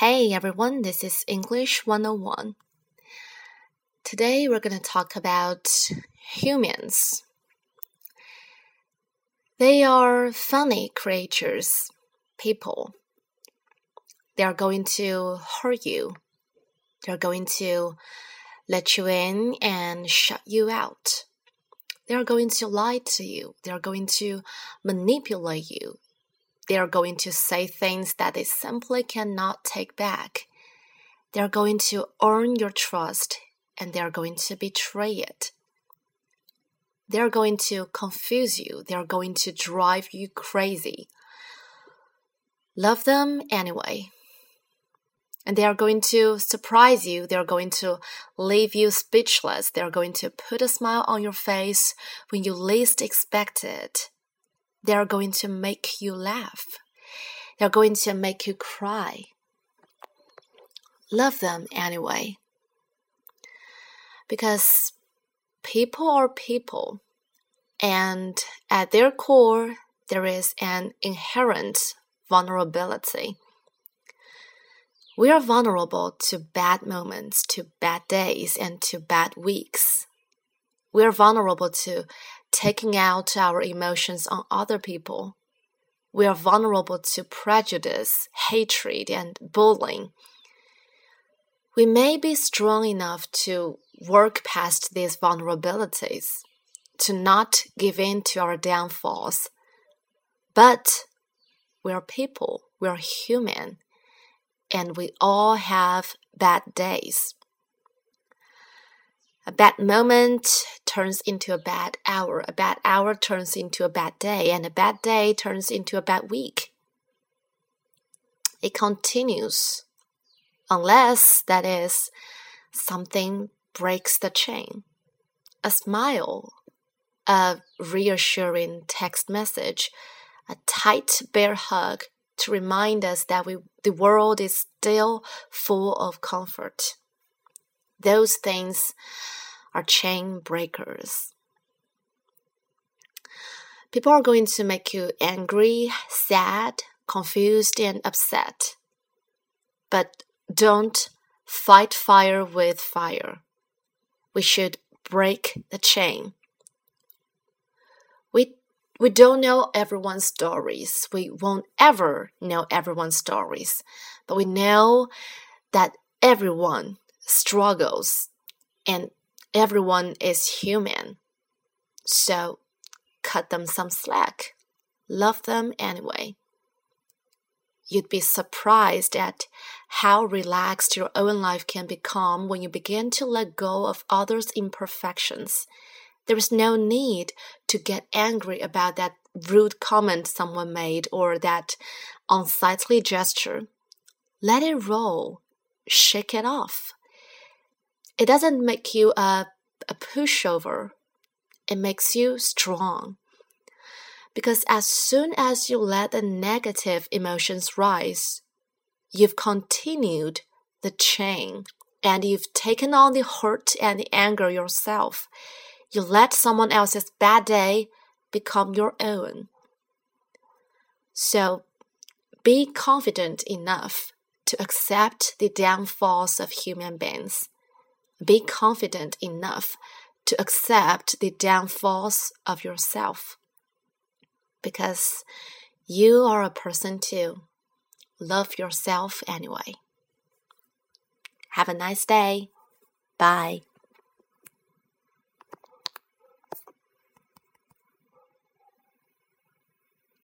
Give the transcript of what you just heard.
Hey everyone, this is English 101. Today we're going to talk about humans. They are funny creatures, people. They are going to hurt you. They're going to let you in and shut you out. They are going to lie to you. They are going to manipulate you. They are going to say things that they simply cannot take back. They are going to earn your trust and they are going to betray it. They are going to confuse you. They are going to drive you crazy. Love them anyway. And they are going to surprise you. They are going to leave you speechless. They are going to put a smile on your face when you least expect it. They are going to make you laugh. They are going to make you cry. Love them anyway. Because people are people, and at their core, there is an inherent vulnerability. We are vulnerable to bad moments, to bad days, and to bad weeks. We are vulnerable to taking out our emotions on other people. We are vulnerable to prejudice, hatred, and bullying. We may be strong enough to work past these vulnerabilities, to not give in to our downfalls. But we are people, we are human, and we all have bad days. A bad moment turns into a bad hour. A bad hour turns into a bad day, and a bad day turns into a bad week. It continues, unless, that is, something breaks the chain. A smile, a reassuring text message, a tight bear hug to remind us that we, the world is still full of comfort. Those things are chain breakers. People are going to make you angry, sad, confused, and upset. But don't fight fire with fire. We should break the chain. We we don't know everyone's stories. We won't ever know everyone's stories. But we know that everyone struggles and everyone is human. So cut them some slack. Love them anyway. You'd be surprised at how relaxed your own life can become when you begin to let go of others' imperfections. There is no need to get angry about that rude comment someone made or that unsightly gesture. Let it roll. Shake it off it doesn't make you a, a pushover, it makes you strong. Because as soon as you let the negative emotions rise, you've continued the chain and you've taken on the hurt and the anger yourself. You let someone else's bad day become your own. So be confident enough to accept the downfalls of human beings be confident enough to accept the downfalls of yourself. Because you are a person too. Love yourself anyway. Have a nice day. Bye.